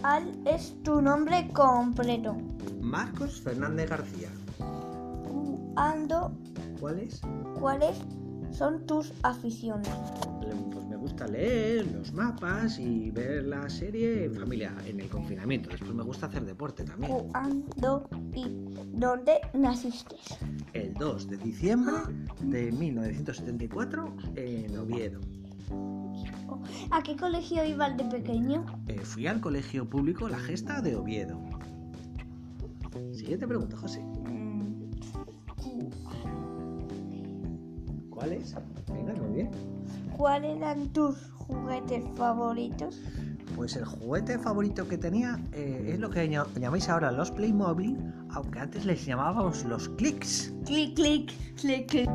¿Cuál es tu nombre completo? Marcos Fernández García. Ando, ¿Cuáles? ¿cuáles son tus aficiones? Pues me gusta leer los mapas y ver la serie en familia, en el confinamiento. Después me gusta hacer deporte también. ¿Cuándo y dónde naciste? El 2 de diciembre de 1974 en. ¿A qué colegio ibas de pequeño? Eh, fui al colegio público La Gesta de Oviedo. Siguiente pregunta, José. Mm, ¿Cuál es? Venga, muy bien. ¿Cuáles eran tus juguetes favoritos? Pues el juguete favorito que tenía eh, es lo que lla- llamáis ahora los Playmobil, aunque antes les llamábamos los Clicks. Clic, clic, clic, clic.